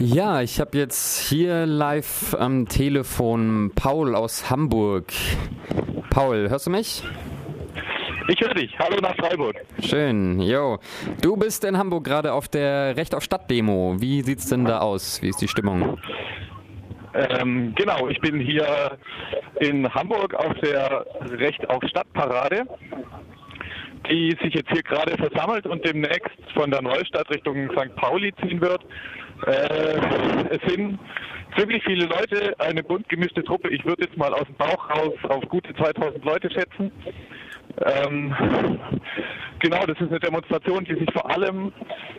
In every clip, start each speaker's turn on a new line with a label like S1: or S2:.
S1: Ja, ich habe jetzt hier live am Telefon Paul aus Hamburg. Paul, hörst du mich?
S2: Ich höre dich. Hallo nach Freiburg.
S1: Schön, jo. Du bist in Hamburg gerade auf der Recht auf Stadt Demo. Wie sieht's denn da aus? Wie ist die Stimmung?
S2: Ähm, genau, ich bin hier in Hamburg auf der Recht auf Stadt Parade, die sich jetzt hier gerade versammelt und demnächst von der Neustadt Richtung St. Pauli ziehen wird. Äh, es sind ziemlich viele Leute, eine bunt gemischte Truppe. Ich würde jetzt mal aus dem Bauch raus auf gute 2000 Leute schätzen. Ähm, genau, das ist eine Demonstration, die sich vor allem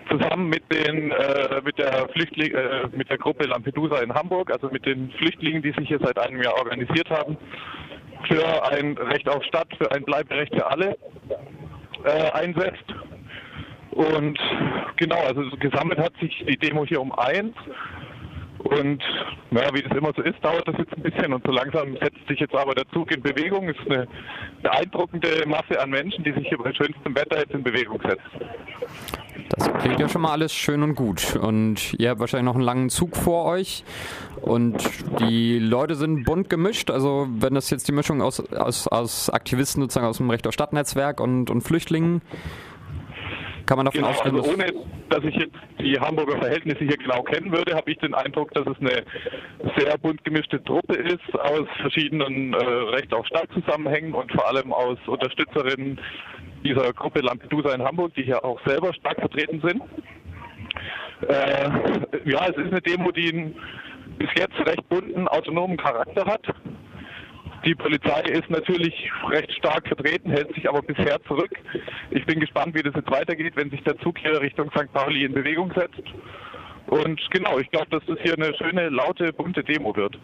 S2: zusammen mit den äh, mit der Flüchtling äh, mit der Gruppe Lampedusa in Hamburg, also mit den Flüchtlingen, die sich hier seit einem Jahr organisiert haben, für ein Recht auf Stadt, für ein Bleiberecht für alle äh, einsetzt. Und genau, also gesammelt hat sich die Demo hier um eins. Und naja, wie das immer so ist, dauert das jetzt ein bisschen und so langsam setzt sich jetzt aber der Zug in Bewegung. Es ist eine beeindruckende Masse an Menschen, die sich hier bei schönstem Wetter jetzt in Bewegung setzt.
S1: Das klingt ja schon mal alles schön und gut. Und ihr habt wahrscheinlich noch einen langen Zug vor euch. Und die Leute sind bunt gemischt. Also wenn das jetzt die Mischung aus, aus, aus Aktivisten sozusagen aus dem Recht auf Stadtnetzwerk und, und Flüchtlingen kann man davon
S2: genau,
S1: ausgehen,
S2: also ohne dass ich jetzt die Hamburger Verhältnisse hier genau kennen würde, habe ich den Eindruck, dass es eine sehr bunt gemischte Truppe ist aus verschiedenen äh, Recht auf Stadtzusammenhängen und vor allem aus Unterstützerinnen dieser Gruppe Lampedusa in Hamburg, die hier auch selber stark vertreten sind. Äh, ja, es ist eine Demo, die einen bis jetzt recht bunten, autonomen Charakter hat. Die Polizei ist natürlich recht stark vertreten, hält sich aber bisher zurück. Ich bin gespannt, wie das jetzt weitergeht, wenn sich der Zug hier Richtung St. Pauli in Bewegung setzt. Und genau, ich glaube, dass das hier eine schöne, laute, bunte Demo wird.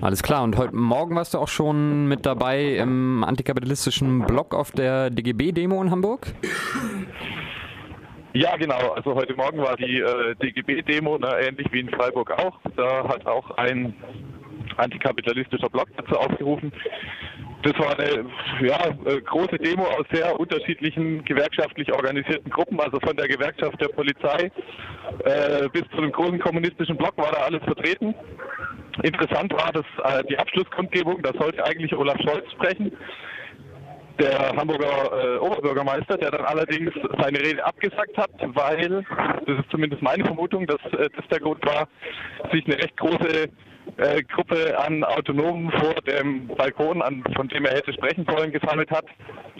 S1: Alles klar, und heute Morgen warst du auch schon mit dabei im antikapitalistischen Blog auf der DGB-Demo in Hamburg?
S2: Ja, genau. Also heute Morgen war die äh, DGB-Demo, ne, ähnlich wie in Freiburg auch. Da hat auch ein antikapitalistischer Blog dazu aufgerufen. Das war eine ja, äh, große Demo aus sehr unterschiedlichen gewerkschaftlich organisierten Gruppen, also von der Gewerkschaft der Polizei äh, bis zu dem großen kommunistischen Block war da alles vertreten. Interessant war dass äh, die Abschlusskundgebung, da sollte eigentlich Olaf Scholz sprechen der Hamburger äh, Oberbürgermeister, der dann allerdings seine Rede abgesagt hat, weil, das ist zumindest meine Vermutung, dass äh, das der Grund war, sich eine recht große äh, Gruppe an Autonomen vor dem Balkon, an, von dem er hätte sprechen sollen, gesammelt hat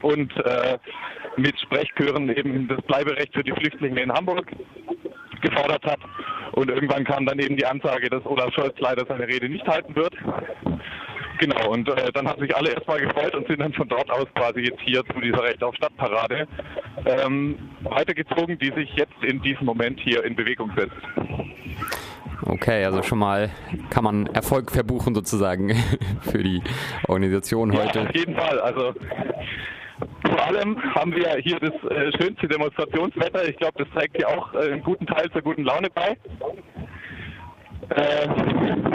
S2: und äh, mit Sprechchören eben das Bleiberecht für die Flüchtlinge in Hamburg gefordert hat. Und irgendwann kam dann eben die Ansage, dass Olaf Scholz leider seine Rede nicht halten wird. Genau, und äh, dann haben sich alle erstmal gefreut und sind dann von dort aus quasi jetzt hier zu dieser Recht auf Stadtparade ähm, weitergezogen, die sich jetzt in diesem Moment hier in Bewegung setzt.
S1: Okay, also schon mal kann man Erfolg verbuchen sozusagen für die Organisation heute.
S2: Ja, auf jeden Fall. Also vor allem haben wir hier das äh, schönste Demonstrationswetter. Ich glaube, das trägt hier auch äh, einen guten Teil zur guten Laune bei.
S1: Äh,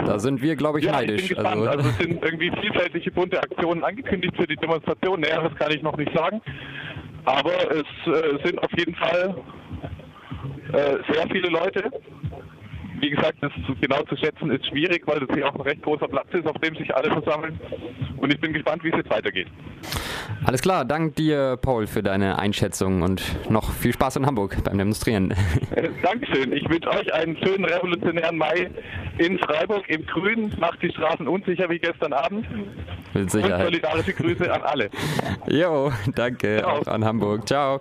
S1: da sind wir, glaube ich,
S2: ja,
S1: neidisch.
S2: Ich bin gespannt. Also, also es sind irgendwie vielfältige bunte Aktionen angekündigt für die Demonstration. Näheres kann ich noch nicht sagen. Aber es äh, sind auf jeden Fall äh, sehr viele Leute wie gesagt, das genau zu schätzen ist schwierig, weil das hier auch ein recht großer Platz ist, auf dem sich alle versammeln. Und ich bin gespannt, wie es jetzt weitergeht.
S1: Alles klar, dank dir, Paul, für deine Einschätzung und noch viel Spaß in Hamburg beim Demonstrieren.
S2: Dankeschön. Ich wünsche euch einen schönen revolutionären Mai in Freiburg im Grün. Macht die Straßen unsicher wie gestern Abend.
S1: Mit Sicherheit.
S2: Und solidarische Grüße an alle.
S1: Jo, danke.
S2: Ciao.
S1: Auch an Hamburg. Ciao.